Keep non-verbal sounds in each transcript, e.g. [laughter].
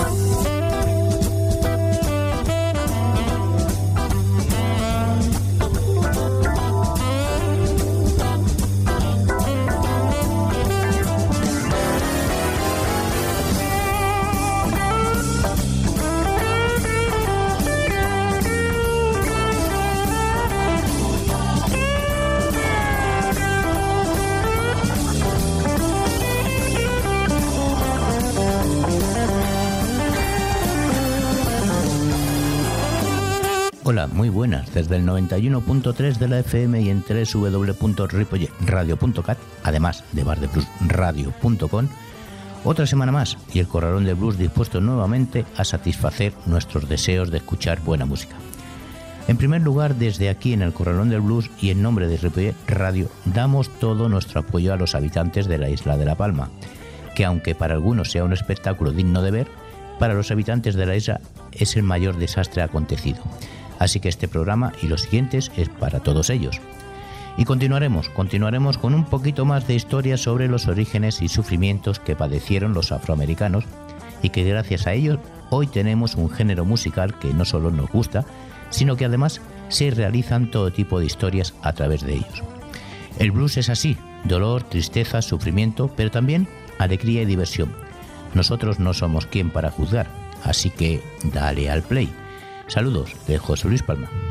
Thank. Muy buenas. Desde el 91.3 de la FM y en www.ripolletradio.cat, además de bardebluesradio.com, otra semana más y el Corralón de Blues dispuesto nuevamente a satisfacer nuestros deseos de escuchar buena música. En primer lugar, desde aquí en el Corralón del Blues y en nombre de Ripollet Radio, damos todo nuestro apoyo a los habitantes de la isla de La Palma, que aunque para algunos sea un espectáculo digno de ver, para los habitantes de la isla es el mayor desastre acontecido Así que este programa y los siguientes es para todos ellos. Y continuaremos, continuaremos con un poquito más de historia sobre los orígenes y sufrimientos que padecieron los afroamericanos y que gracias a ellos hoy tenemos un género musical que no solo nos gusta, sino que además se realizan todo tipo de historias a través de ellos. El blues es así, dolor, tristeza, sufrimiento, pero también alegría y diversión. Nosotros no somos quien para juzgar, así que dale al play. Saludos de José Luis Palma.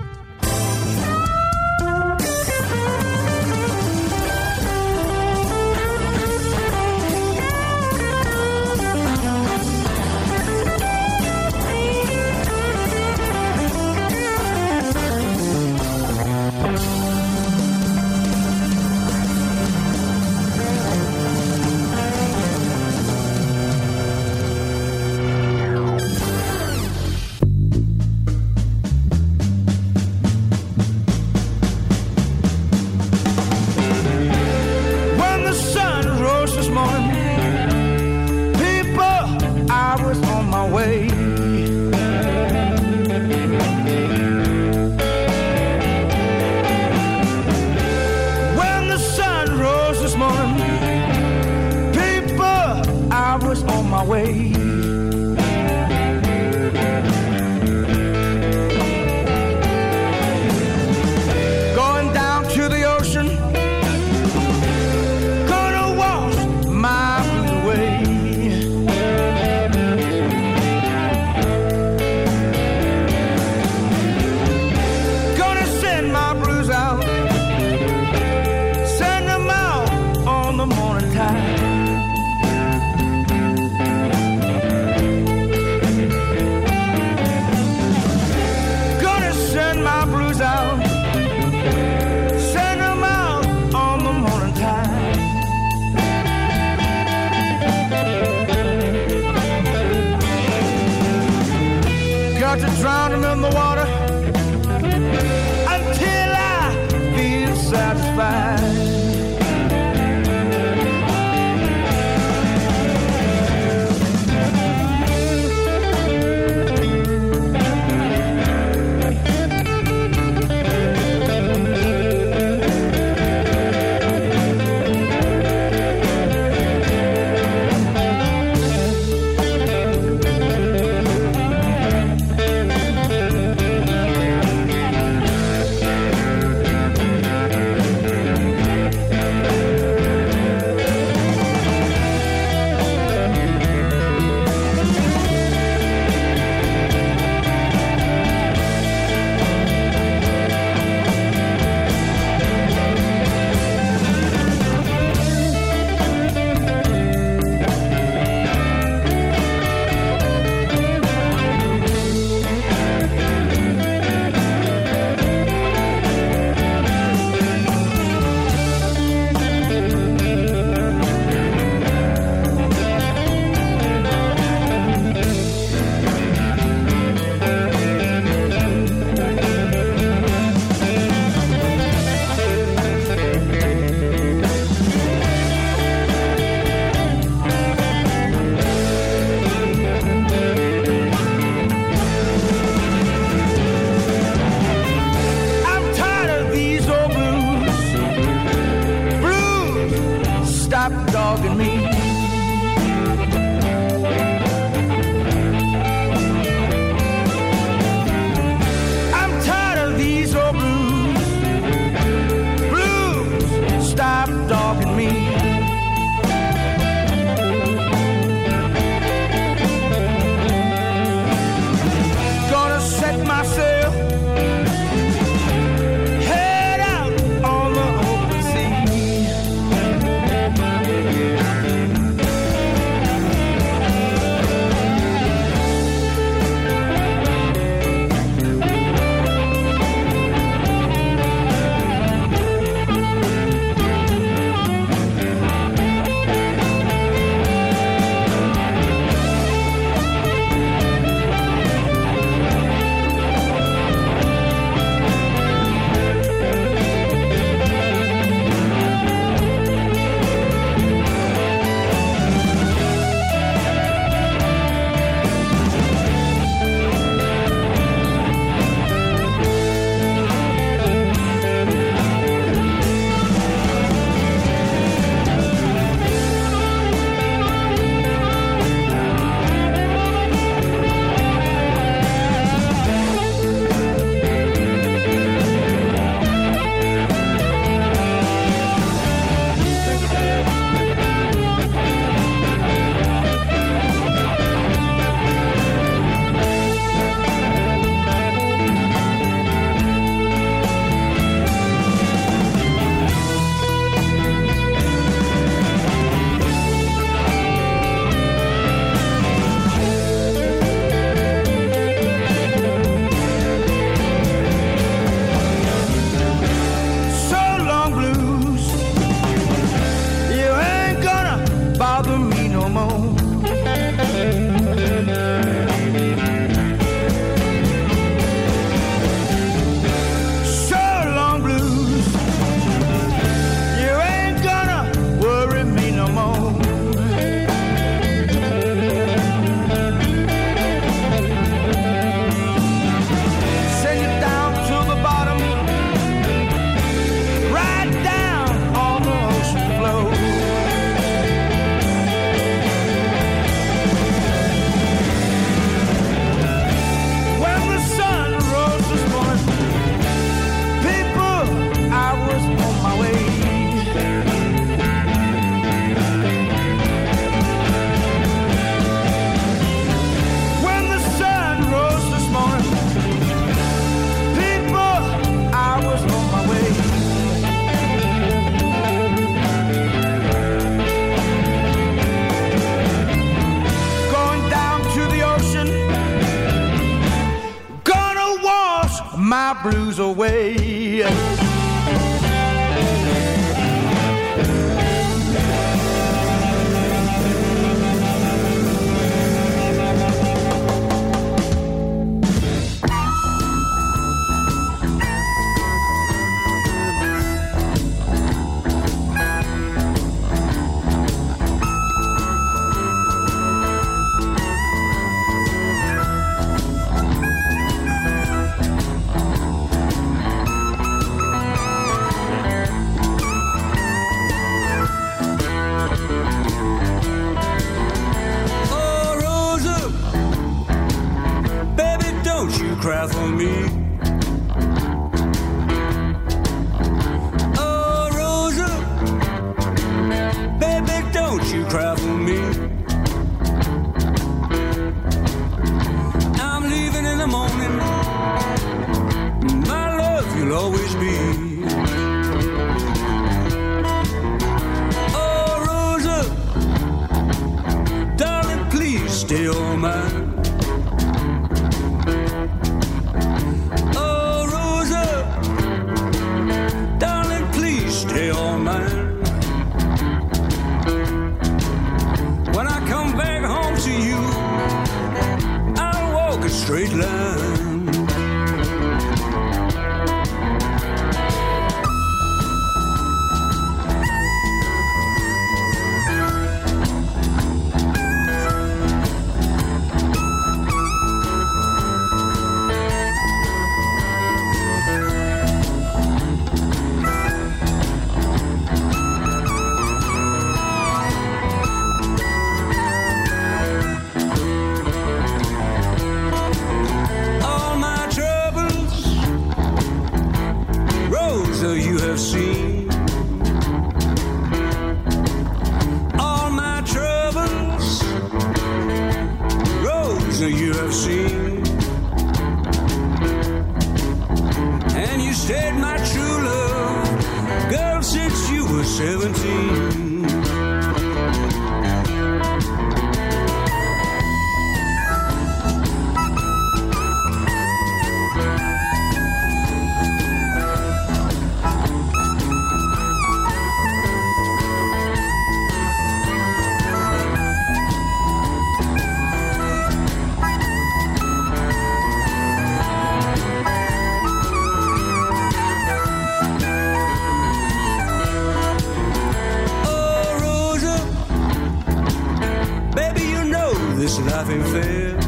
this life ain't fair.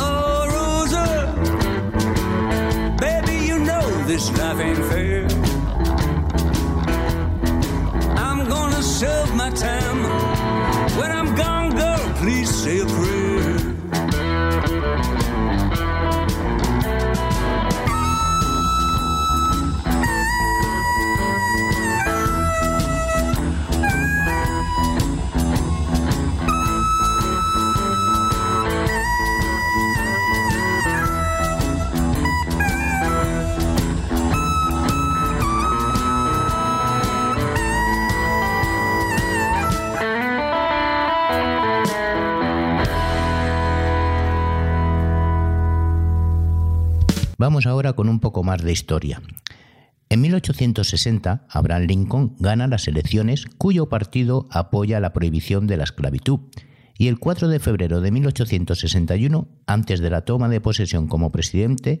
Oh, Rosa, baby, you know this life ain't fair. I'm gonna serve my time. Vamos ahora con un poco más de historia. En 1860, Abraham Lincoln gana las elecciones cuyo partido apoya la prohibición de la esclavitud. Y el 4 de febrero de 1861, antes de la toma de posesión como presidente,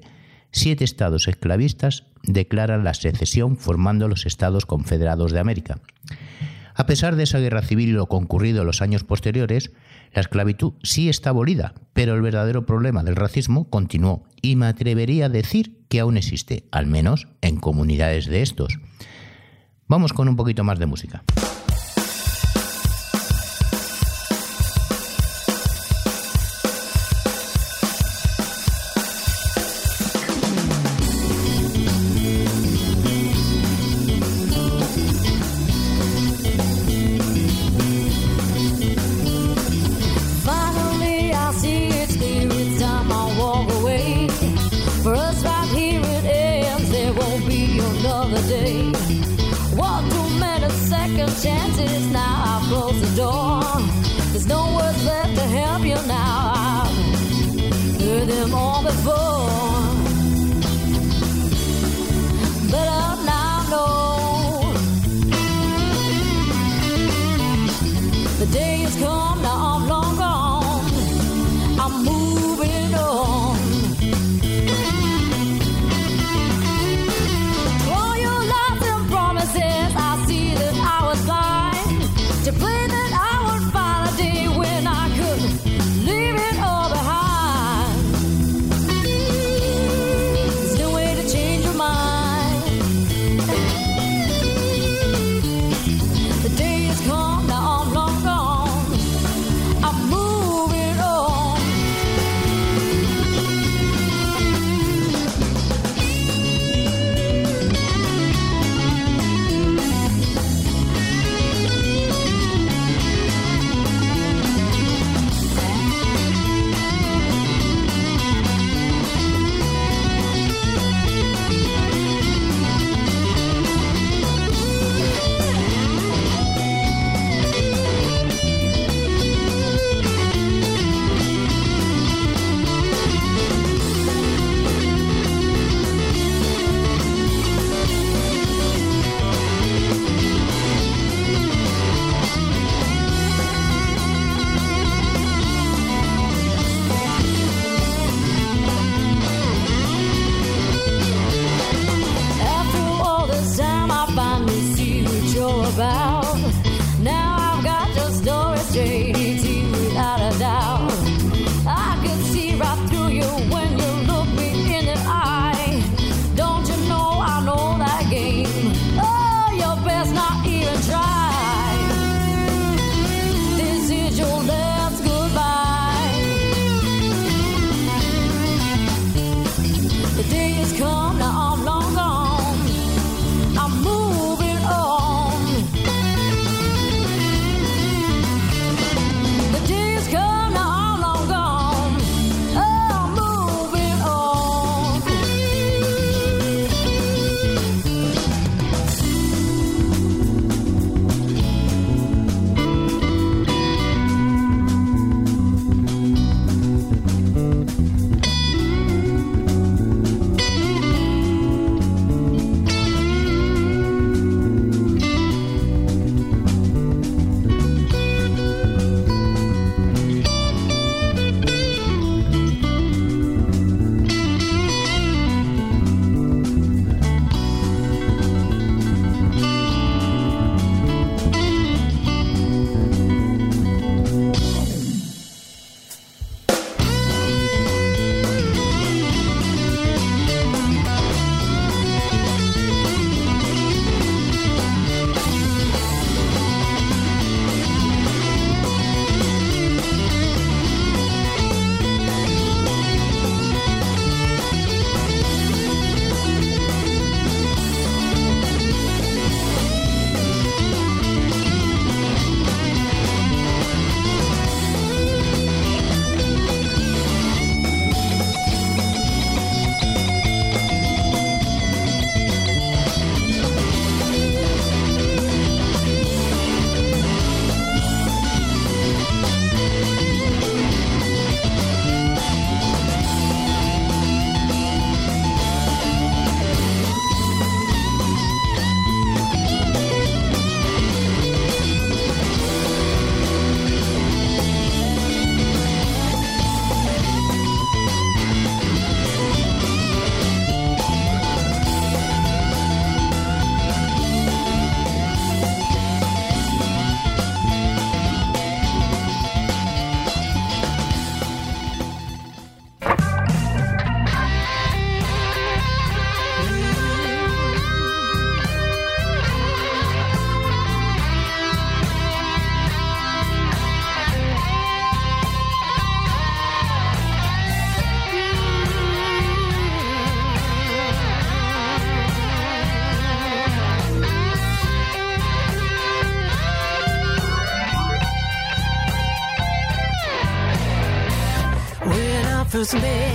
siete estados esclavistas declaran la secesión formando los Estados Confederados de América. A pesar de esa guerra civil y lo concurrido en los años posteriores, la esclavitud sí está abolida, pero el verdadero problema del racismo continuó y me atrevería a decir que aún existe, al menos en comunidades de estos. Vamos con un poquito más de música. chances. me.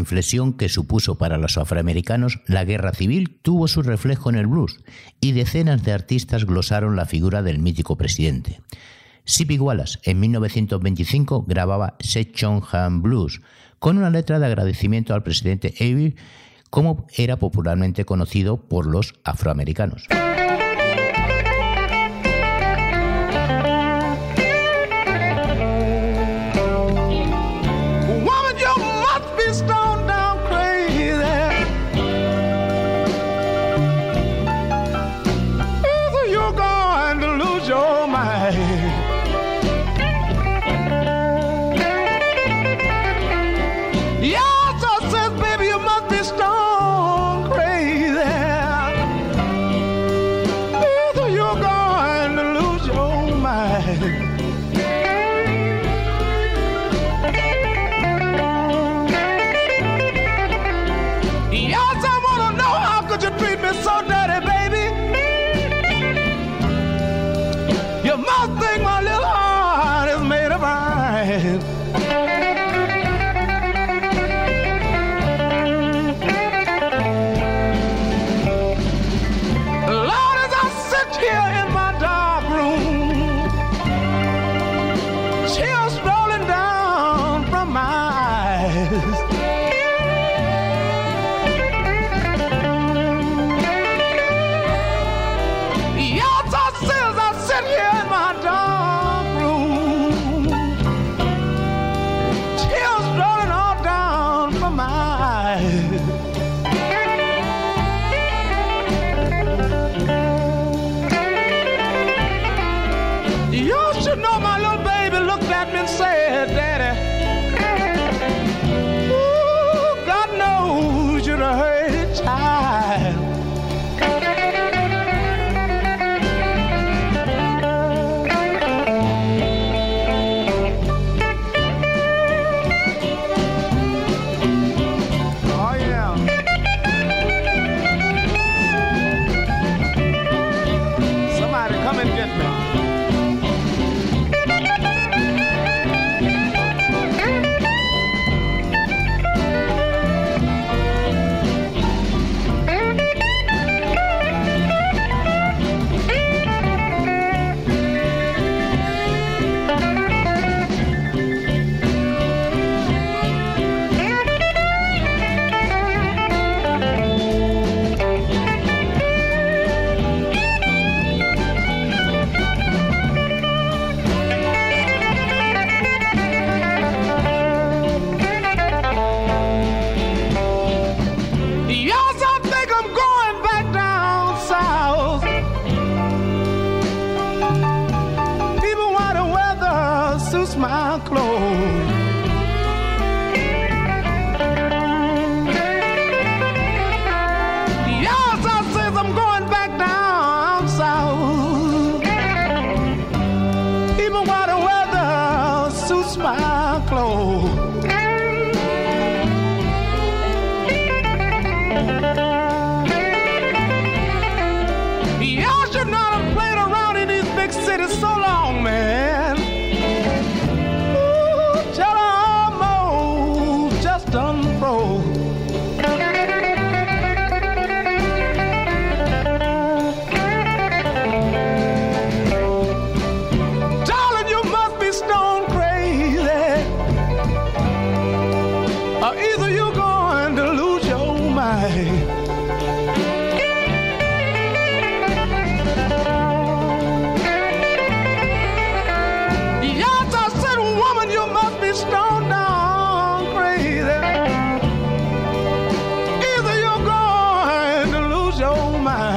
inflexión que supuso para los afroamericanos la guerra civil tuvo su reflejo en el blues y decenas de artistas glosaron la figura del mítico presidente. Sippy Wallace en 1925 grababa Sechonham Blues con una letra de agradecimiento al presidente Avery, como era popularmente conocido por los afroamericanos. you. [laughs]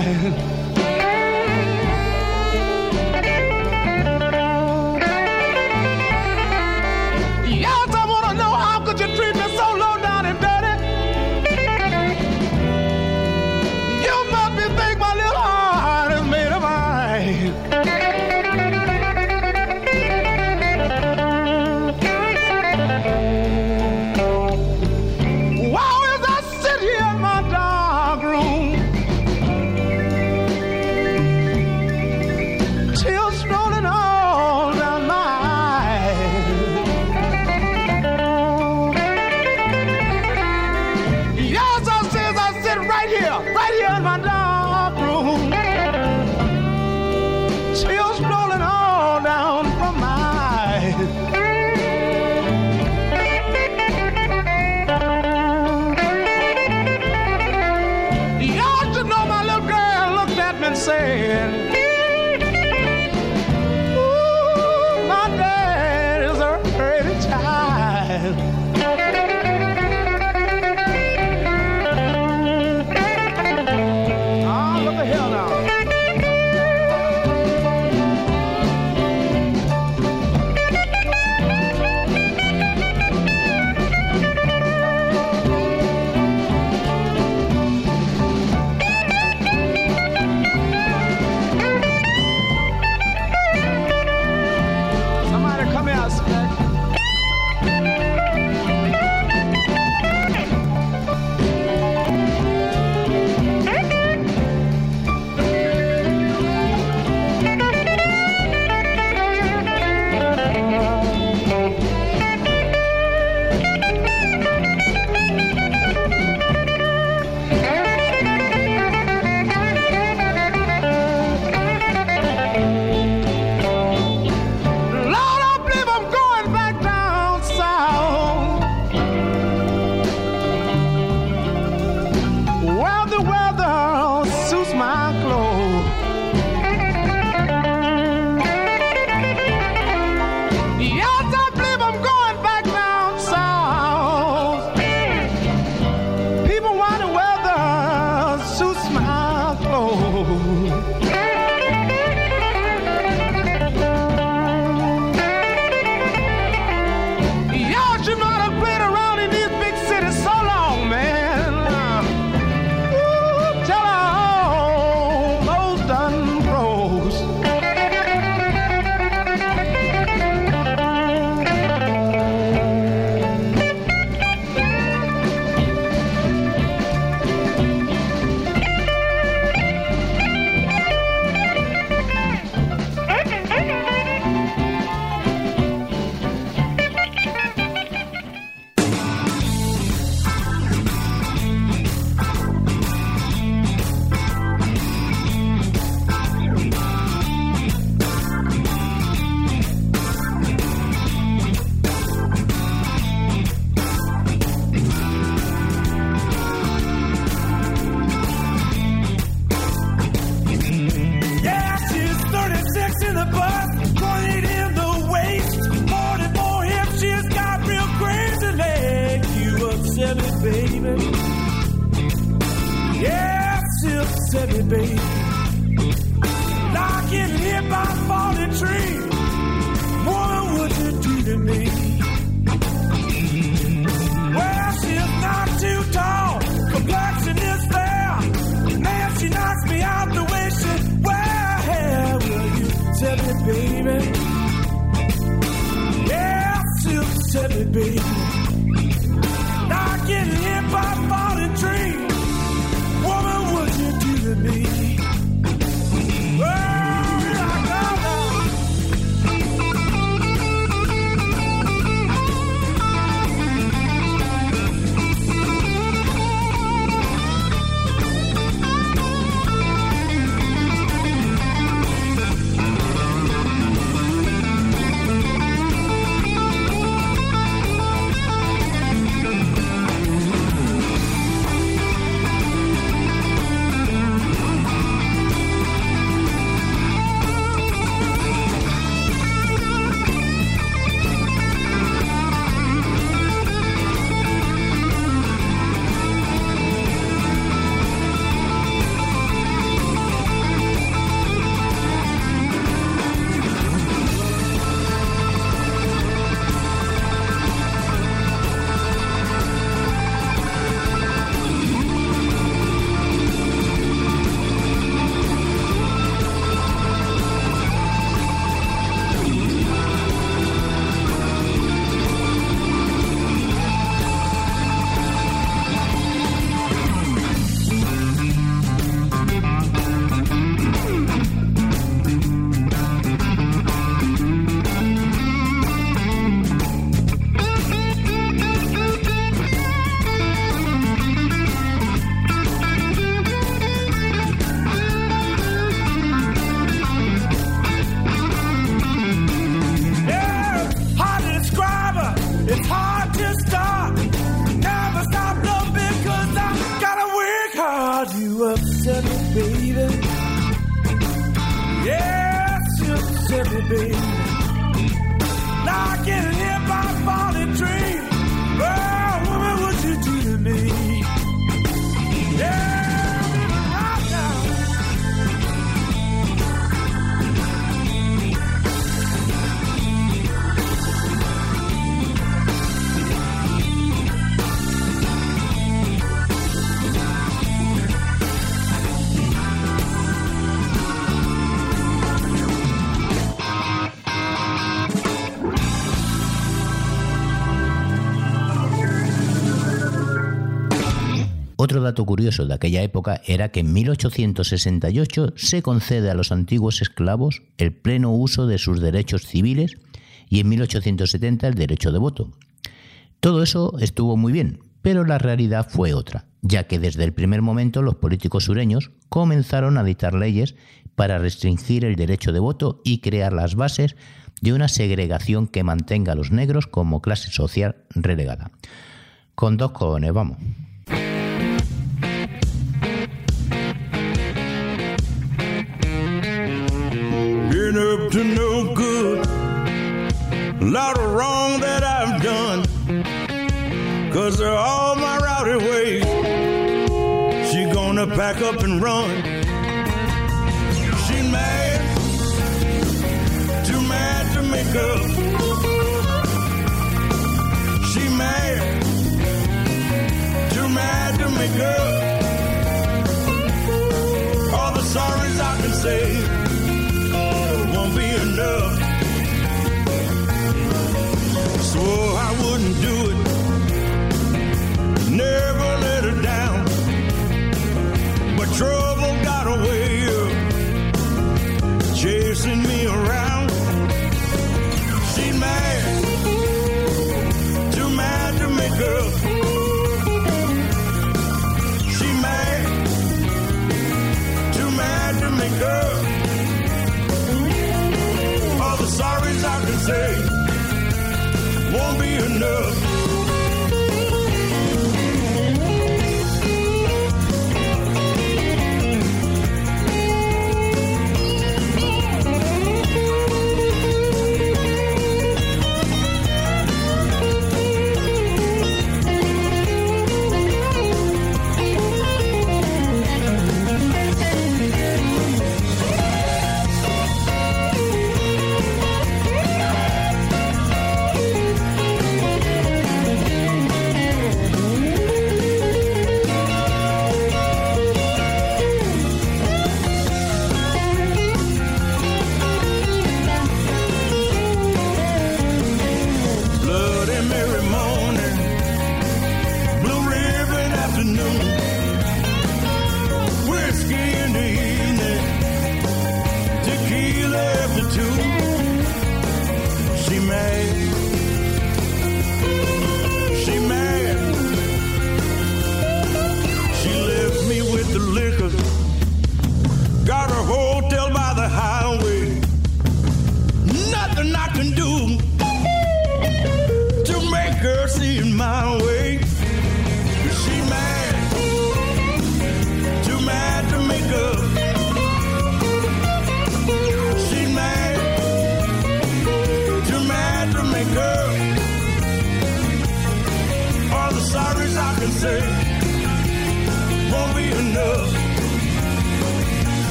man. [laughs] baby. Yeah, she upset me, baby. Curioso de aquella época era que en 1868 se concede a los antiguos esclavos el pleno uso de sus derechos civiles y en 1870 el derecho de voto. Todo eso estuvo muy bien, pero la realidad fue otra, ya que desde el primer momento los políticos sureños comenzaron a dictar leyes para restringir el derecho de voto y crear las bases de una segregación que mantenga a los negros como clase social relegada. Con dos cojones, vamos. Up to no good. A lot of wrong that I've done. Cause they're all my rowdy ways. She gonna pack up and run. She mad. Too mad to make up. Swore I wouldn't do it. Never let her down. But trouble got a way of chasing me around. She's mad. Too mad to make up. She mad. Too mad to make up all the sorries I can say won't be enough.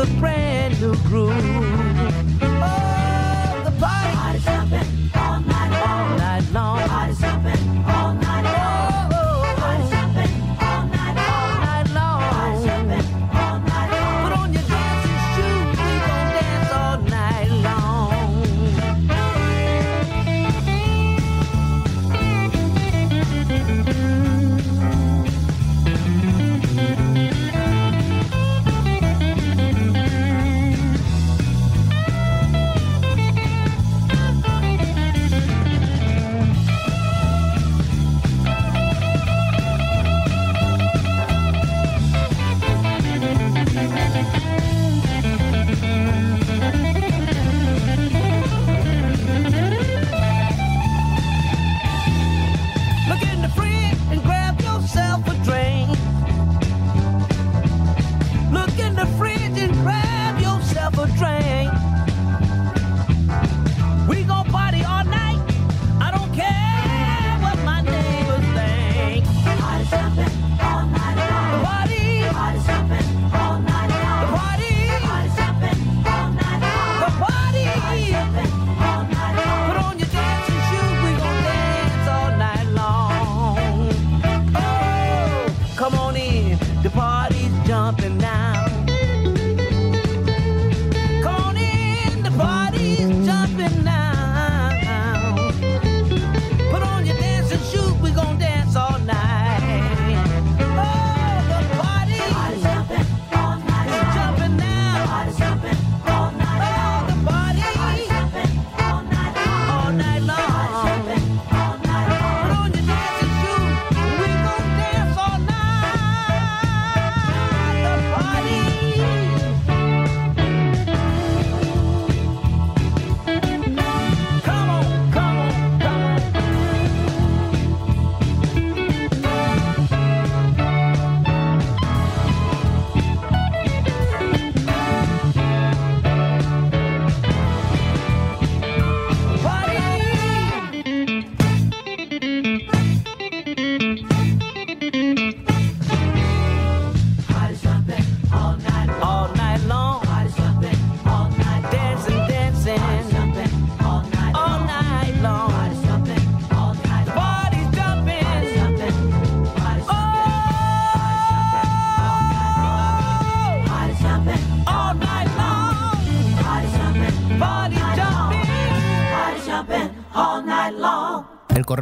with a brand new groove.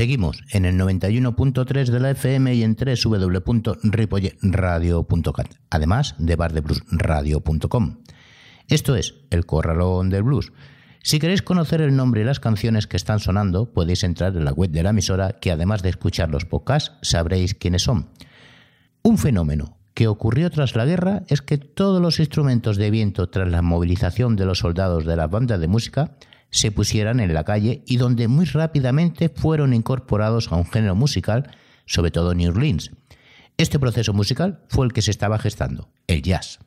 Seguimos en el 91.3 de la FM y en www.ripolletradio.cat, además de bardebluesradio.com. Esto es El Corralón del Blues. Si queréis conocer el nombre y las canciones que están sonando, podéis entrar en la web de la emisora, que además de escuchar los podcasts, sabréis quiénes son. Un fenómeno que ocurrió tras la guerra es que todos los instrumentos de viento tras la movilización de los soldados de las bandas de música se pusieran en la calle y donde muy rápidamente fueron incorporados a un género musical, sobre todo New Orleans. Este proceso musical fue el que se estaba gestando, el jazz.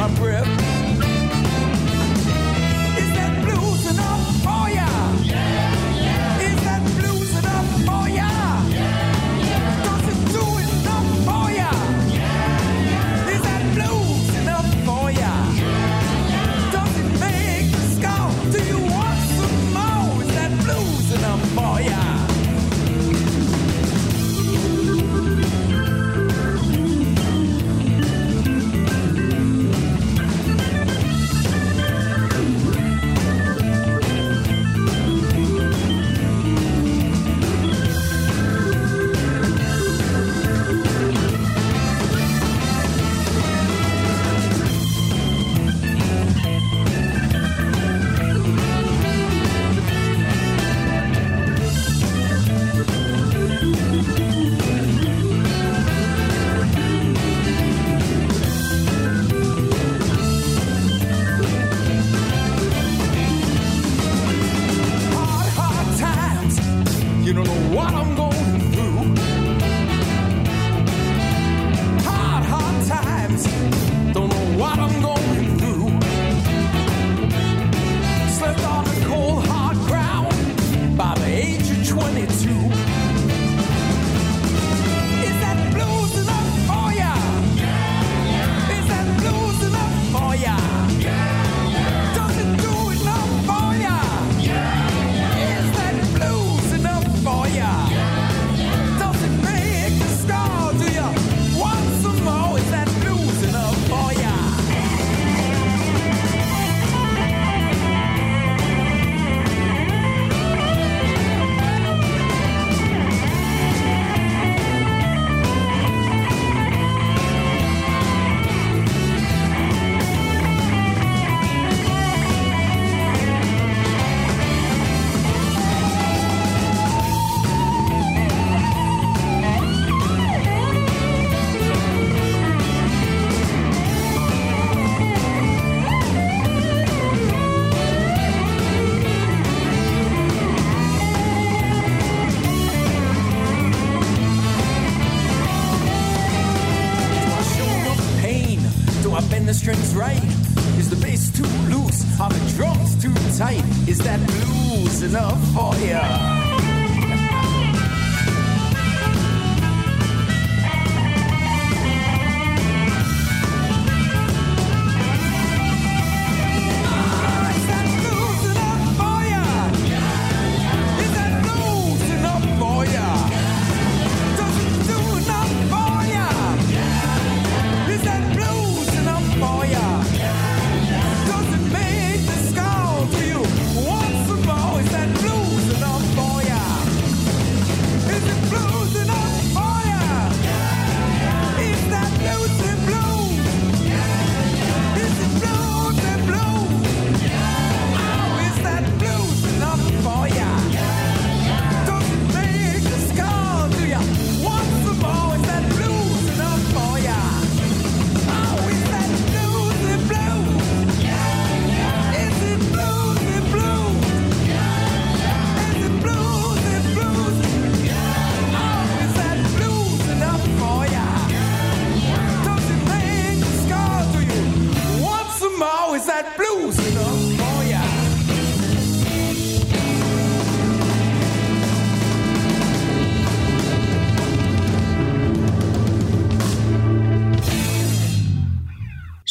My breath.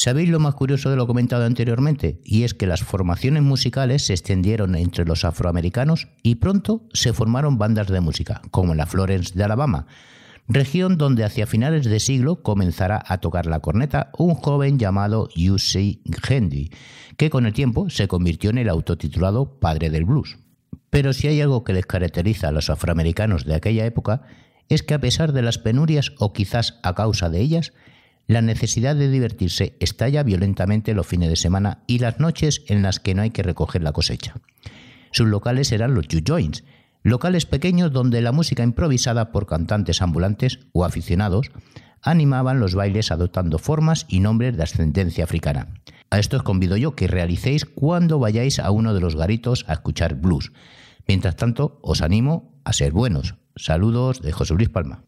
¿Sabéis lo más curioso de lo comentado anteriormente? Y es que las formaciones musicales se extendieron entre los afroamericanos y pronto se formaron bandas de música, como la Florence de Alabama, región donde hacia finales de siglo comenzará a tocar la corneta un joven llamado U.C. Hendy, que con el tiempo se convirtió en el autotitulado padre del blues. Pero si hay algo que les caracteriza a los afroamericanos de aquella época, es que a pesar de las penurias o quizás a causa de ellas, la necesidad de divertirse estalla violentamente los fines de semana y las noches en las que no hay que recoger la cosecha. Sus locales eran los Ju Joints, locales pequeños donde la música improvisada por cantantes ambulantes o aficionados animaban los bailes adoptando formas y nombres de ascendencia africana. A esto os convido yo que realicéis cuando vayáis a uno de los garitos a escuchar blues. Mientras tanto, os animo a ser buenos. Saludos de José Luis Palma.